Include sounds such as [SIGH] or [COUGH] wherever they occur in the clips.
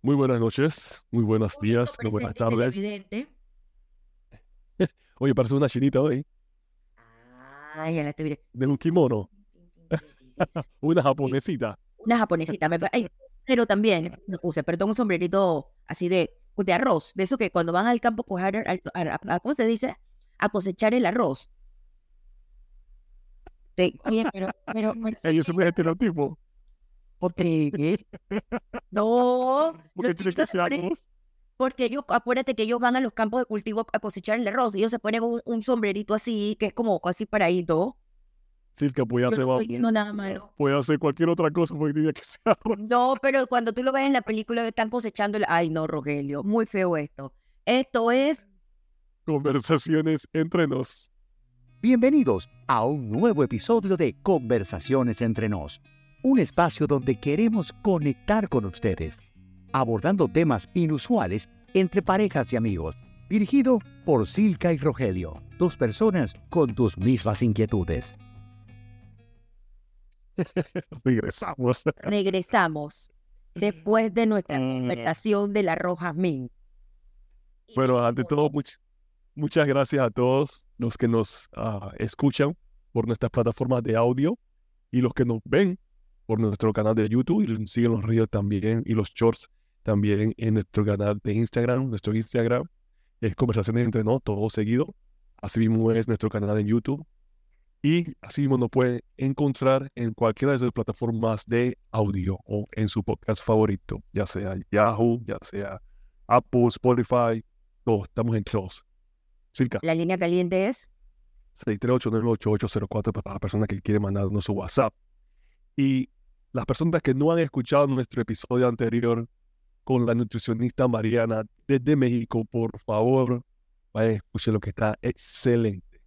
Muy buenas noches, muy buenos días, muy buenas tardes. [LAUGHS] Oye, parece una chinita hoy. Ay, ya la estoy viendo. De un kimono. una japonesita. Una japonesita. Ay, pero también me puse, perdón, un sombrerito así de, de arroz. De eso que cuando van al campo, a, a, ¿cómo se dice? A cosechar el arroz. De, oye, pero, pero, Ellos [LAUGHS] son estereotipo. ¿Por qué? No. [LAUGHS] Porque que ser arroz. Porque ellos, acuérdate que ellos van a los campos de cultivo a cosechar el arroz y ellos se ponen un, sombrerito así, que es como casi paradito. Sí, que puede hacer, no nada malo. puede hacer cualquier otra cosa porque tiene que ser arroz. No, pero cuando tú lo ves en la película están cosechando el... Ay, no, Rogelio, muy feo esto. Esto es... Conversaciones entre nos. Bienvenidos a un nuevo episodio de Conversaciones entre nos, un espacio donde queremos conectar con ustedes abordando temas inusuales entre parejas y amigos. Dirigido por Silka y Rogelio, dos personas con tus mismas inquietudes. [LAUGHS] Regresamos. Regresamos después de nuestra mm. conversación de la Roja Min. Bueno, ante todo, muchas gracias a todos los que nos ah, escuchan por nuestras plataformas de audio y los que nos ven por nuestro canal de YouTube y siguen los ríos también y los shorts también en nuestro canal de Instagram. Nuestro Instagram es Conversaciones entre No, todo seguido. Así mismo es nuestro canal en YouTube. Y así mismo nos puede encontrar en cualquiera de sus plataformas de audio o en su podcast favorito, ya sea Yahoo, ya sea Apple, Spotify, todos, estamos en todos. Circa. La línea caliente es 638-98804 para la persona que quiere mandarnos su WhatsApp. Y las personas que no han escuchado nuestro episodio anterior, con la nutricionista Mariana desde México, por favor, vaya a escuchar lo que está excelente.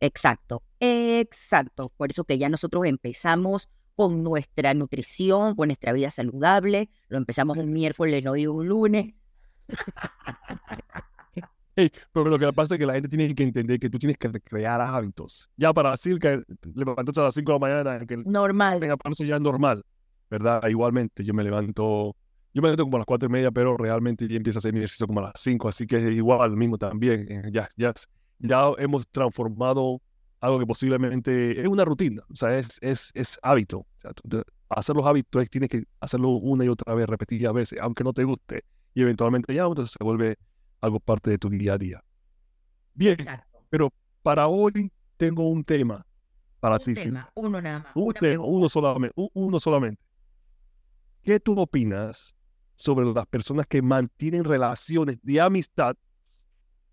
Exacto, exacto. Por eso que ya nosotros empezamos con nuestra nutrición, con nuestra vida saludable. Lo empezamos un miércoles, no digo un lunes. [LAUGHS] pero lo que pasa es que la gente tiene que entender que tú tienes que crear hábitos. Ya para decir que levantas a las 5 de la mañana, que normal. Eso ya es normal. ¿verdad? Igualmente, yo me levanto, yo me levanto como a las cuatro y media, pero realmente ya empiezo a hacer mi ejercicio como a las cinco, así que es igual mismo también. Eh, ya, ya, ya hemos transformado algo que posiblemente es una rutina, o sea, es, es, es hábito. hacer los hábitos tienes que hacerlo una y otra vez, repetidas veces, aunque no te guste, y eventualmente ya, entonces se vuelve algo parte de tu día a día. Bien, pero para hoy tengo un tema para un Tema, uno nada más. uno solamente. Uno solamente. ¿Qué tú opinas sobre las personas que mantienen relaciones de amistad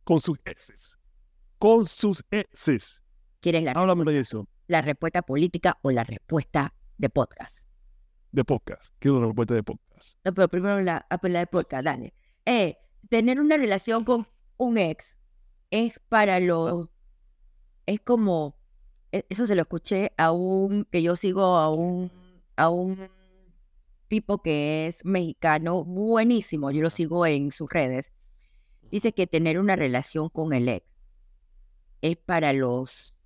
con sus exes? Con sus exes. ¿Quieres la, Háblame de eso. la respuesta política o la respuesta de podcast? De podcast. Quiero la respuesta de podcast. No, pero primero la, ah, la de podcast, dale. Eh, tener una relación con un ex es para lo... Es como... E, eso se lo escuché a un... Que yo sigo a un... A un tipo que es mexicano, buenísimo, yo lo sigo en sus redes, dice que tener una relación con el ex es para los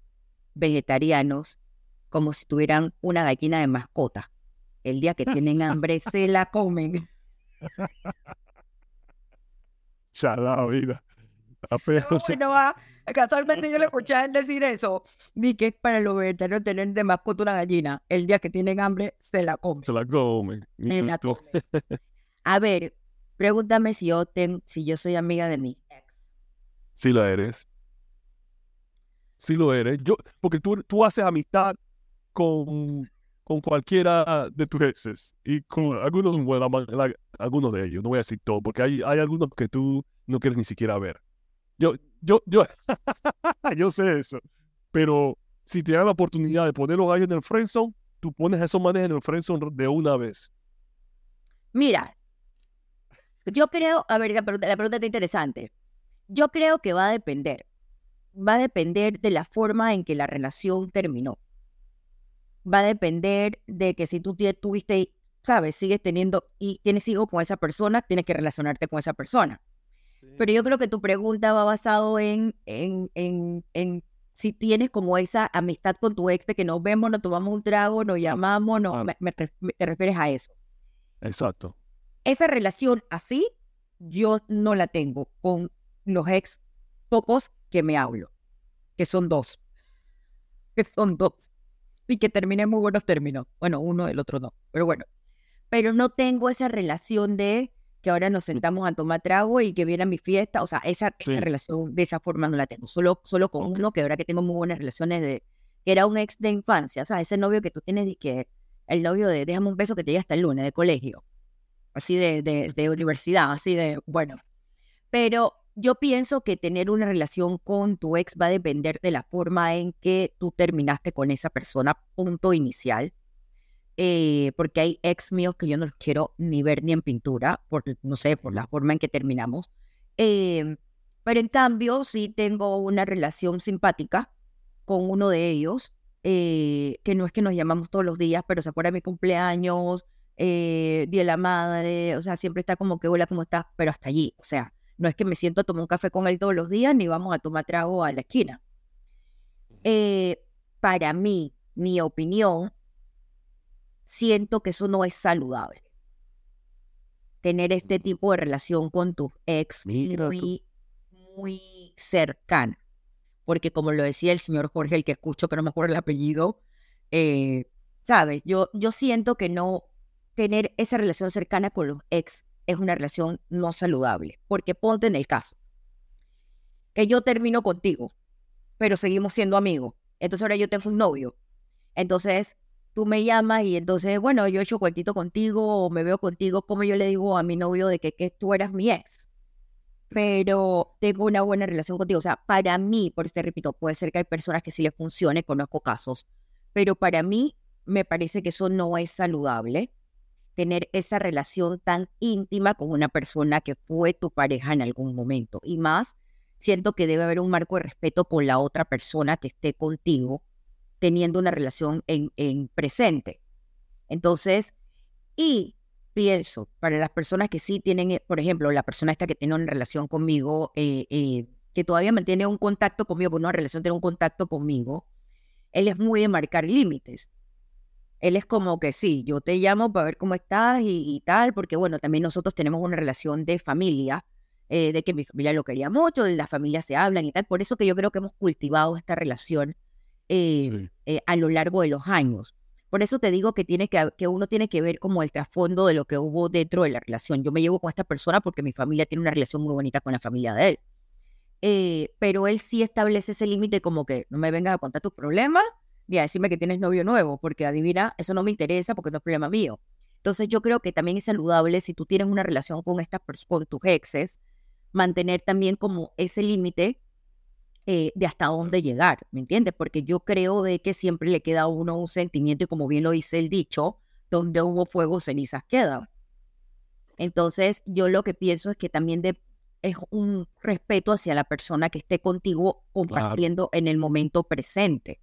vegetarianos como si tuvieran una gallina de mascota. El día que [LAUGHS] tienen hambre se la comen. [LAUGHS] La vida. [LAUGHS] bueno, casualmente yo le escuché a él decir eso. Ni que es para los vegetarianos tener de mascota una gallina. El día que tienen hambre, se la comen. Se la comen. A ver, pregúntame si yo, ten, si yo soy amiga de mi ex. Sí lo eres. Sí lo eres. Yo, porque tú, tú haces amistad con, con cualquiera de tus exes. Y con algunos, algunos de ellos. No voy a decir todo, porque hay, hay algunos que tú no quieres ni siquiera ver. Yo, yo, yo, [LAUGHS] yo sé eso. Pero si te dan la oportunidad de poner los gallos en el friendzone, tú pones esos manes en el friendzone de una vez. Mira, yo creo, a ver, la pregunta, la pregunta está interesante. Yo creo que va a depender. Va a depender de la forma en que la relación terminó. Va a depender de que si tú tuviste, sabes, sigues teniendo y tienes hijos con esa persona, tienes que relacionarte con esa persona. Pero yo creo que tu pregunta va basado en, en, en, en si tienes como esa amistad con tu ex de que nos vemos, nos tomamos un trago, nos llamamos, no, ah. me, te refieres a eso. Exacto. esa relación así, yo no la tengo con los ex pocos que me hablo, que son dos, [LAUGHS] que son dos, y que terminé en muy buenos términos. Bueno, uno, el otro no, pero bueno. Pero no tengo esa relación de que ahora nos sentamos a tomar trago y que viene a mi fiesta. O sea, esa, relación de esa forma no la tengo. Solo, solo con uno, que ahora que tengo muy buenas relaciones de, que era un ex de infancia, o sea, ese novio que tú tienes y que el novio de déjame un beso que te llega hasta el lunes de colegio, así de, de, de universidad, así de, bueno. Pero yo pienso que tener una relación con tu ex va a depender de la forma en que tú terminaste con esa persona, punto inicial. Eh, porque hay ex míos que yo no los quiero ni ver ni en pintura, por, no sé, por la forma en que terminamos. Em, pero en cambio, sí tengo una relación simpática con uno de ellos, eh, que no es que nos llamamos todos los días, pero se acuerda de mi cumpleaños, eh, Día de la Madre, o sea, siempre está como que hola, ¿cómo estás? Pero hasta allí, o sea, no es que me siento a tomar un café con él todos los días, ni vamos a tomar trago a la esquina. para mí, mi opinión, siento que eso no es saludable. Tener este tipo de relación con tu ex muy, muy cercana. Porque como lo decía el señor Jorge, el que escucho, que no me acuerdo el apellido, eh, sabes, yo, yo siento que no tener esa relación cercana con los ex es una relación no saludable. Porque ponte en el caso que yo termino contigo, pero seguimos siendo amigos. Entonces ahora yo tengo un novio. Entonces tú me llamas y entonces, bueno, yo he hecho cuentito contigo o me veo contigo, como yo le digo a mi novio de que, que tú eras mi ex, pero tengo una buena relación contigo. O sea, para mí, por este repito, puede ser que hay personas que sí les funcione, conozco casos, pero para mí me parece que eso no es saludable, tener esa relación tan íntima con una persona que fue tu pareja en algún momento. Y más, siento que debe haber un marco de respeto con la otra persona que esté contigo teniendo una relación en, en presente. Entonces, y pienso, para las personas que sí tienen, eh, por ejemplo, la persona esta que tiene una relación conmigo, eh, eh, que todavía mantiene un contacto conmigo, una relación tiene un contacto conmigo, él es muy de marcar límites. Él es como que sí, yo te llamo para ver cómo estás y, tal, porque bueno, también nosotros tenemos una relación de familia, de que mi familia lo quería mucho, de las familias se hablan y tal. Por eso que yo creo que hemos cultivado esta relación eh, eh, a lo largo de los años. Por eso te digo que, tiene que, que uno tiene que ver como el trasfondo de lo que hubo dentro de la relación. Yo me llevo con esta persona porque mi familia tiene una relación muy bonita con la familia de él. Eh, pero él sí establece ese límite como que no me vengas a contar tus problemas ni a decirme que tienes novio nuevo, porque adivina, eso no me interesa porque no es problema mío. Entonces yo creo que también es saludable si tú tienes una relación con estas con tus exes, mantener también como ese límite eh, de hasta dónde llegar, ¿me entiendes? Porque yo creo de que siempre le queda a uno un sentimiento y como bien lo dice el dicho, donde hubo fuego, cenizas quedan. Entonces, yo lo que pienso es que también es un respeto hacia la persona que esté contigo compartiendo en el momento presente.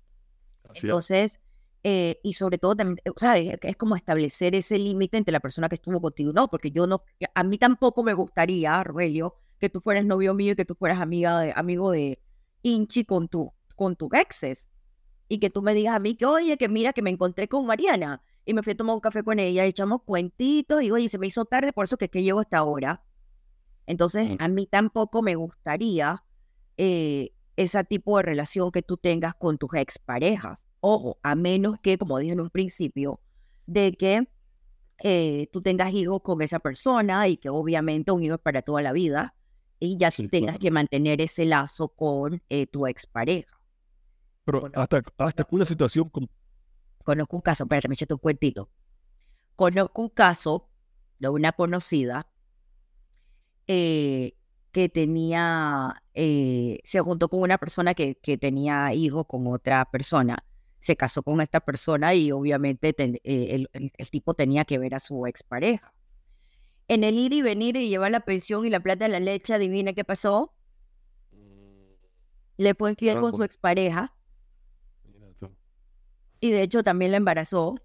Entonces, eh, y sobre todo también, o sea, es, como establecer ese límite entre la persona que estuvo contigo, no, porque yo no, a mí tampoco me gustaría, Aurelio, que tú fueras novio mío y que tú fueras amiga de, amigo de, hinchi con tu, con tu exes. Y que tú me digas a mí que, oye, que mira que me encontré con Mariana y me fui a tomar un café con ella, y echamos cuentitos y, oye, se me hizo tarde, por eso que, que llego hasta ahora. Entonces, mm. a mí tampoco me gustaría eh, ese tipo de relación que tú tengas con tus exparejas. Ojo, a menos que, como dije en un principio, de que eh, tú tengas hijos con esa persona y que obviamente un hijo es para toda la vida y ya tengas que mantener ese lazo con eh, tu expareja. Pero hasta, hasta una situación como... Conozco un caso, espérate, me eché un cuentito. Conozco un caso de una conocida eh, que tenía, eh, se juntó con una persona que, que tenía hijos con otra persona. Se casó con esta persona y obviamente el, el tipo tenía que ver a su expareja en el ir y venir y llevar la pensión y la plata de la leche, adivina qué pasó. Mm. Le fue infiel con su expareja. Y de hecho también la embarazó.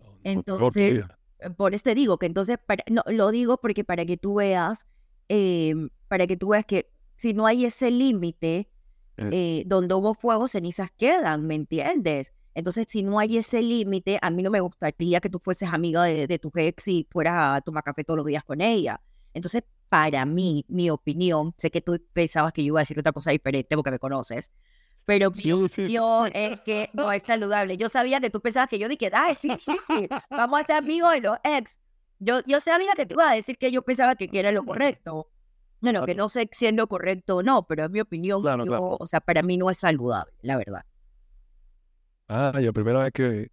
Oh, entonces, eh, por este digo que entonces, no, lo digo porque para que tú veas, em, para que tú veas que si no hay ese límite, eh, donde hubo fuego, cenizas quedan, ¿me entiendes? Entonces, si no hay ese límite, a mí no me gustaría que tú fueses amiga de, de tu ex y fueras a tomar café todos los días con ella. Entonces, para mí, mi opinión, sé que tú pensabas que yo iba a decir otra cosa diferente porque me conoces, pero mi opinión es que no es saludable. Yo sabía que tú pensabas que yo dije, ay, sí, sí, sí, vamos a ser amigos de los ex. Yo, yo sabía que tú ibas a decir que yo pensaba que era lo correcto. Bueno, que no sé si es lo correcto o no, pero es mi opinión. yo, O sea, para mí no es saludable, la verdad. Ah, la primera vez que,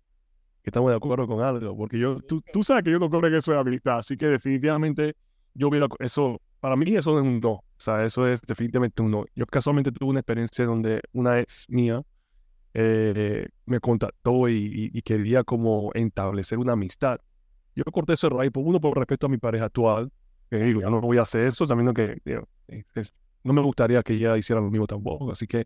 estamos de acuerdo con algo, porque yo, tú, tú sabes que yo no creo que eso es habilidad, así que definitivamente yo vi eso, para mí eso es un no, o sea, eso es definitivamente un no. Yo casualmente tuve una experiencia donde una ex mía eh, me contactó y, quería como establecer una amistad. Yo corté ese raíz, por uno, por respeto a mi pareja actual, que digo, yo no voy a hacer eso, sabiendo que eh, no me gustaría que ella hiciera lo mismo tampoco, así que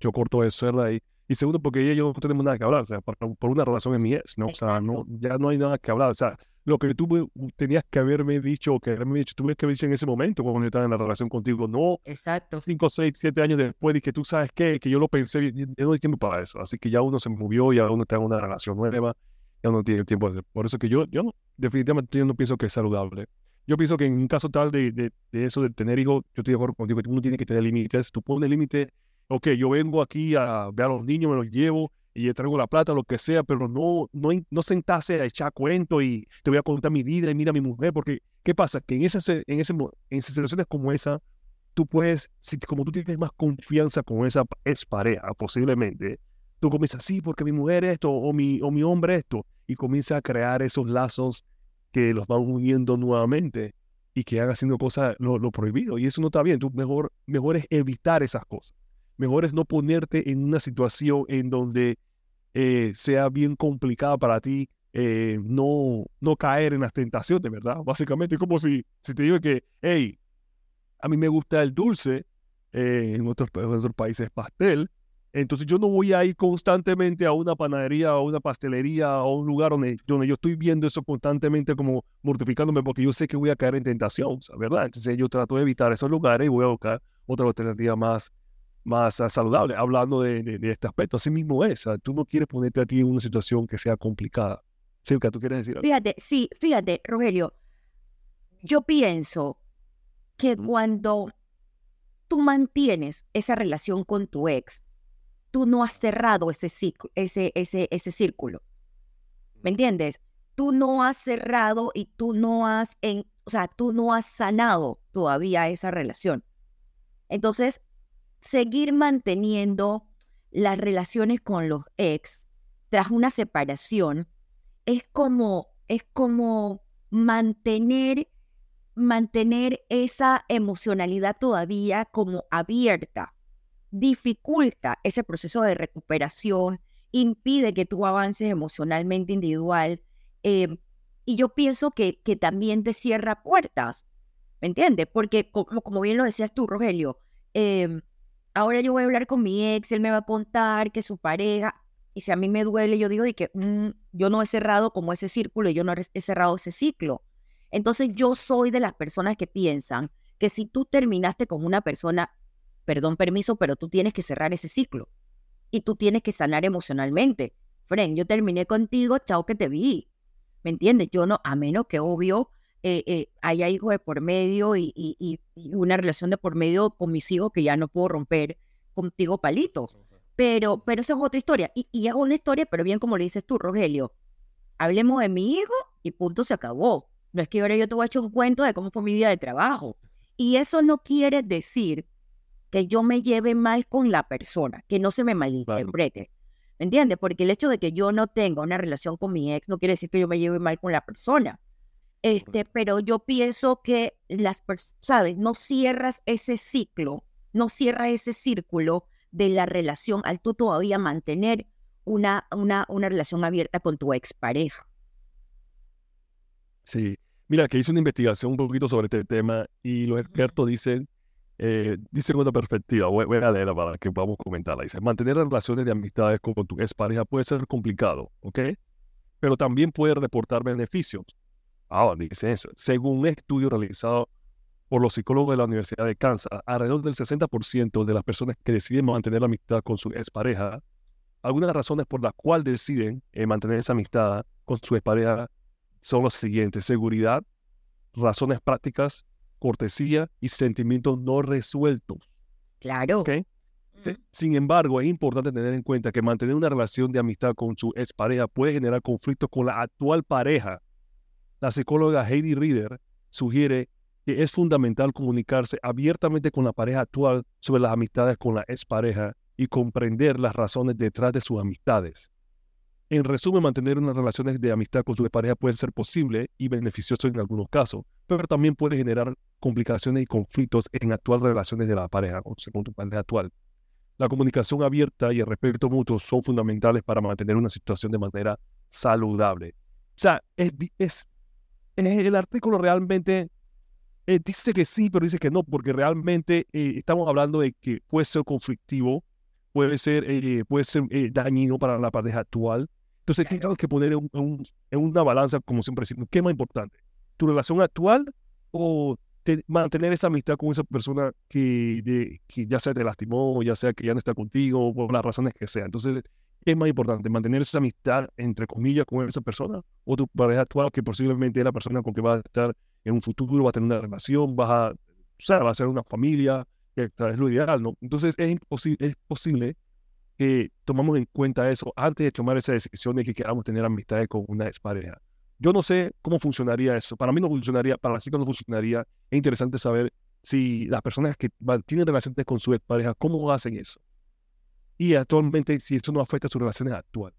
yo corto eso raíz. Y segundo, porque ella y yo no tenemos nada que hablar, o sea, por, una relación en mi ex, ¿no? O sea, no, ya no hay nada que hablar, o sea, lo que tú tenías que haberme dicho, o que haberme dicho, tuve que haber dicho en ese momento cuando yo estaba en la relación contigo, no. Exacto. Cinco, seis, siete años después, y que tú sabes qué, que yo lo pensé, ya no hay tiempo para eso, así que ya uno se movió, ya uno está en una relación nueva, ya uno tiene tiempo de Por eso que yo, yo definitivamente yo no pienso que es saludable. Yo pienso que en un caso tal de, de, de eso, de tener hijos, yo estoy de acuerdo contigo, que uno tiene que tener límites. Tú pones límites ok, yo vengo aquí a ver a los niños, me los llevo y traigo la plata, lo que sea, pero no, no, no sentarse a echar cuento y te voy a contar mi vida y mira a mi mujer, porque ¿qué pasa? Que en esas, en ese, en situaciones como esa, tú puedes, si, como tú tienes más confianza con esa ex pareja, posiblemente, tú comienzas, sí, porque mi mujer esto, o mi, o mi hombre esto, y comienzas a crear esos lazos que los van uniendo nuevamente y que hagan haciendo cosas lo, lo, prohibido. Y eso no está bien. Tú mejor, mejor es evitar esas cosas mejor es no ponerte en una situación en donde eh, sea bien complicada para ti eh, no, no caer en las tentaciones, ¿verdad? Básicamente como si, si te digo que, hey, a mí me gusta el dulce, eh, en, otros, en otros países pastel, entonces yo no voy a ir constantemente a una panadería o una pastelería o un lugar donde, donde yo estoy viendo eso constantemente como mortificándome porque yo sé que voy a caer en tentación, ¿verdad? Entonces yo trato de evitar esos lugares y voy a buscar otra alternativa más más ah, saludable, hablando de, de, este aspecto. Así mismo es, tú no quieres ponerte a ti en una situación que sea complicada. Silka, ¿tú quieres decir algo? Fíjate, sí, fíjate, Rogelio, yo pienso que cuando tú mantienes esa relación con tu ex, tú no has cerrado ese, ciclo, ese, ese, ese círculo. ¿Me entiendes? Tú no has cerrado y tú no has, en, o sea, tú no has sanado todavía esa relación. Entonces, seguir manteniendo las relaciones con los ex tras una separación es como, es como mantener, mantener esa emocionalidad todavía como abierta, dificulta ese proceso de recuperación, impide que tú avances emocionalmente individual. Eh, y yo pienso que, que también te cierra puertas, ¿me entiendes? Porque como, como bien lo decías tú, Rogelio, eh, ahora yo voy a hablar con mi ex, él me va a contar que su pareja, y si a mí me duele, yo digo que mm, yo no he cerrado como ese círculo, yo no he cerrado ese ciclo. Entonces yo soy de las personas que piensan que si tú terminaste con una persona, perdón, permiso, pero tú tienes que cerrar ese ciclo y tú tienes que sanar emocionalmente. Fren, yo terminé contigo, chao que te vi. ¿Me entiendes? Yo no, a menos que obvio eh, eh, haya hijos de por medio y, una relación de por medio con mis hijos que ya no puedo romper contigo palitos. Pero, pero esa es otra historia. Y, y es una historia, pero bien como le dices tú, Rogelio, hablemos de mi hijo y punto se acabó. No es que ahora yo te voy a echar un cuento de cómo fue mi día de trabajo. Y eso no quiere decir que yo me lleve mal con la persona, que no se me malinterprete. ¿Me entiendes? Porque el hecho de que yo no tenga una relación con mi ex no quiere decir que yo me lleve mal con la persona. Este, pero yo pienso que las personas, ¿sabes? No cierras ese ciclo, no cierras ese círculo de la relación al tú todavía mantener una, una, una relación abierta con tu expareja. Sí, mira, que hice una investigación un poquito sobre este tema y los expertos dicen, eh, dicen una perspectiva, voy, a leerla para que podamos comentarla. Dice, mantener relaciones de amistades con tu expareja puede ser complicado, ¿ok? Pero también puede reportar beneficios. Ah, dice eso. Según un estudio realizado por los psicólogos de la Universidad de Kansas, alrededor del 60% de las personas que deciden mantener la amistad con su expareja algunas razones por las cuales deciden eh, mantener esa amistad con su pareja son las siguientes. Seguridad, razones prácticas, cortesía y sentimientos no resueltos. Claro. ¿ok? Sin embargo, es importante tener en cuenta que mantener una relación de amistad con su expareja puede generar conflictos con la actual pareja. La psicóloga Heidi Reader sugiere que es fundamental comunicarse abiertamente con la pareja actual sobre las amistades con la expareja y comprender las razones detrás de sus amistades. En resumen, mantener unas relaciones de amistad con su pareja puede ser posible y beneficioso en algunos casos, pero también puede generar complicaciones y conflictos en actuales relaciones de la pareja con su pareja actual. La comunicación abierta y el respeto mutuo son fundamentales para mantener una situación de manera saludable. O sea, es el artículo realmente eh, dice que sí, pero dice que no, porque realmente eh, estamos hablando de que puede ser conflictivo, puede ser, eh, puede ser dañino para la pareja actual. Entonces, tenemos que poner en, una balanza, como siempre decimos, ¿qué es más importante? ¿Tu relación actual o mantener esa amistad con esa persona que, que ya sea te lastimó, ya sea que ya no está contigo, por las razones que sea? Entonces, ¿qué es más importante? ¿Mantener esa amistad, entre comillas, con esa persona o tu pareja actual, que posiblemente es la persona con que vas a estar en un futuro va a tener una relación, vas a, o sea, va a ser una familia, que es lo ideal, ¿no? Entonces es, posible que tomamos en cuenta eso antes de tomar esa decisión de que queramos tener amistades con una expareja. Yo no sé cómo funcionaría eso. Para mí no funcionaría, para la chica no funcionaría. Es interesante saber si las personas que tienen relaciones con su expareja, cómo hacen eso. Y actualmente, si eso no afecta a sus relaciones actuales.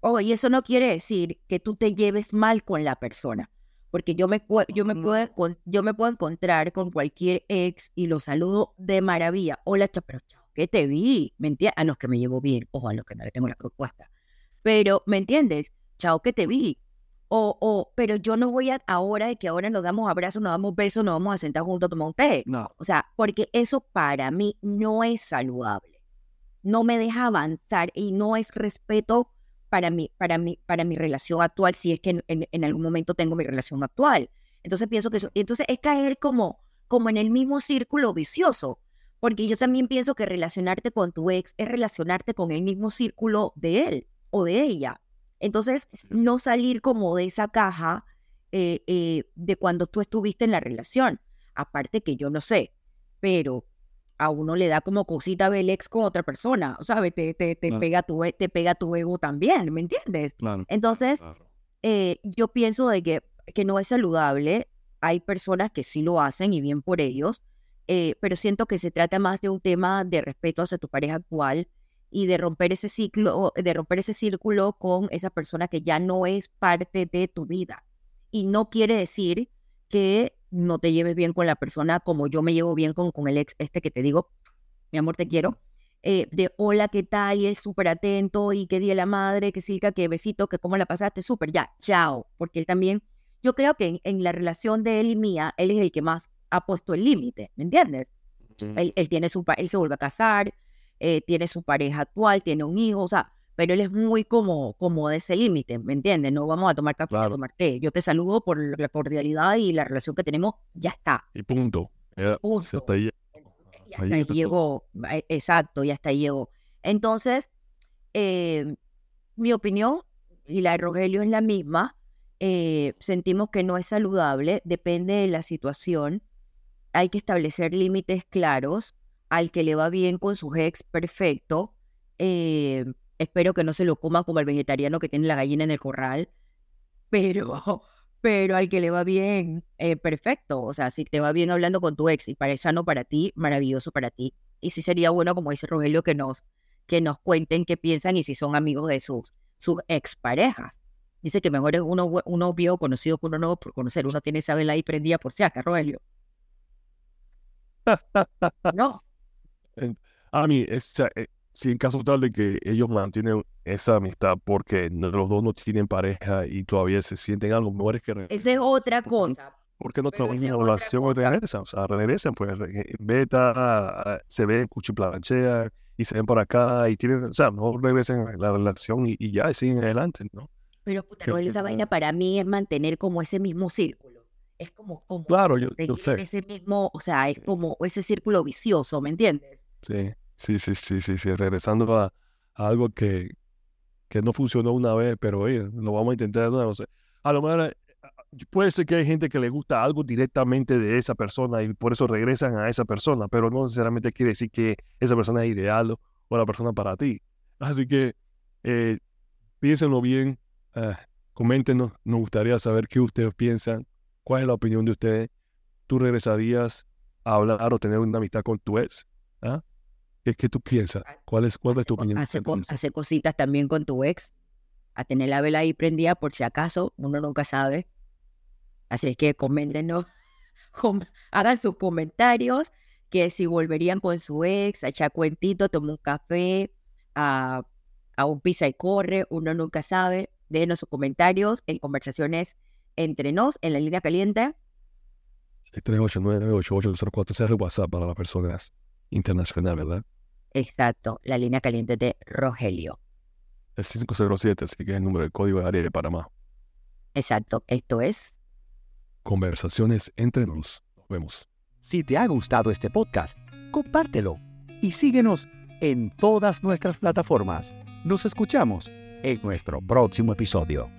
Oh, y eso no quiere decir que tú te lleves mal con la persona porque yo me, yo, me puedo, yo me puedo encontrar con cualquier ex y lo saludo de maravilla. Hola, pero chao, que te vi. ¿Me entiendes? A los que me llevo bien, ojo, a los que no le tengo la propuesta. Pero, ¿me entiendes? Chao, que te vi. O, o, pero yo no voy a, ahora de que ahora nos damos abrazos, nos damos besos, nos vamos a sentar juntos a tomar un té. No. O sea, porque eso para mí no es saludable. No me deja avanzar y no es respeto para mi, para mi, para mi relación actual, si es que en, algún momento tengo mi relación actual. Entonces pienso que eso, entonces es caer como, como en el mismo círculo vicioso, porque yo también pienso que relacionarte con tu ex es relacionarte con el mismo círculo de él o de ella. Entonces, no salir como de esa caja eh, eh, de cuando tú estuviste en la relación. Aparte que yo no sé, pero a uno le da como cosita ver el ex con otra persona, ¿sabes? Te, te, te pega tu, e, te pega tu ego también, ¿me entiendes? Entonces, eh, yo pienso de que, que no es saludable. Hay personas que sí lo hacen y bien por ellos, eh, pero siento que se trata más de un tema de respeto hacia tu pareja actual y de romper ese ciclo, de romper ese círculo con esa persona que ya no es parte de tu vida. Y no quiere decir que no te lleves bien con la persona como yo me llevo bien con, con el ex este que te digo, mi amor, te quiero. Eh, de hola, ¿qué tal? Y es súper atento y qué día la madre, qué silca, qué besito, que cómo la pasaste, súper, ya, chao. Porque él también, yo creo que en, la relación de él y mía, él es el que más ha puesto el límite, ¿me entiendes? Él, él, tiene su, él se vuelve a casar, eh, tiene su pareja actual, tiene un hijo, o sea, pero él es muy como, como de ese límite, ¿me entiendes? No vamos a tomar café, a tomar té. Yo te saludo por la cordialidad y la relación que tenemos, ya está. Y punto. Ya, Hasta ahí. Y hasta ahí llegó, e, exacto, y hasta ahí llegó. Entonces, eh, mi opinión y la de Rogelio es la misma. Eh, sentimos que no es saludable, depende de la situación. Hay que establecer límites claros. Al que le va bien con su ex, perfecto. Eh, Espero que no se lo coma como el vegetariano que tiene la gallina en el corral, pero, [LAUGHS] pero al que le va bien, eh, perfecto. O sea, si te va bien hablando con tu ex y parece sano para ti, maravilloso para ti. Y sí sería bueno, como dice Rogelio, que nos, que nos cuenten qué piensan y si son amigos de sus, sus exparejas. Dice que mejor es uno, uno viejo conocido que uno nuevo por conocer. Uno tiene esa vela ahí prendida por si acá, Rogelio. [LAUGHS] no. A mí, es, eh, si en caso tal de que ellos mantienen esa amistad porque los dos no tienen pareja y todavía se sienten algo, mejor es que... Esa es otra cosa. ¿Por qué no trabajan en la relación o regresan? O sea, regresan, pues beta, se ven, cuchiplanchea y se ven por acá y tienen, o sea, mejor regresen a la relación y, ya siguen adelante, ¿no? Pero puta, no, esa vaina para mí es mantener como ese mismo círculo. Es como, como claro, yo, yo sé. ese mismo, o sea, es como ese círculo vicioso, ¿me entiendes? Sí. Sí, sí, sí, sí, sí. Regresando a, algo que, que no funcionó una vez, pero oye, lo vamos a intentar de nuevo. A lo mejor eh, puede ser que hay gente que le gusta algo directamente de esa persona y por eso regresan a esa persona, pero no necesariamente quiere decir que esa persona es ideal o, o la persona para ti. Así que eh, piénsenlo bien, eh, coméntenos, nos gustaría saber qué ustedes piensan, cuál es la opinión de ustedes. ¿Tú regresarías a hablar o tener una amistad con tu ex? ¿Ah? ¿Qué, ¿Qué, tú piensas? ¿Cuál es, cuál es tu opinión? Hace, hace cositas también con tu ex, a tener la vela ahí prendida por si acaso, uno nunca sabe. Así es que coméntenos, [LAUGHS] hagan sus comentarios, que si volverían con su ex, a echar cuentito, tomar un café, a, a un pizza y corre, uno nunca sabe. Déjenos sus comentarios en conversaciones entre nos en la línea caliente. 389-8804 es el WhatsApp para las personas internacionales, ¿verdad? Exacto, la línea caliente de Rogelio. Es 507, así que es el número del código de área de Panamá. Exacto, esto es Conversaciones entre nos. Nos vemos. Si te ha gustado este podcast, compártelo y síguenos en todas nuestras plataformas. Nos escuchamos en nuestro próximo episodio.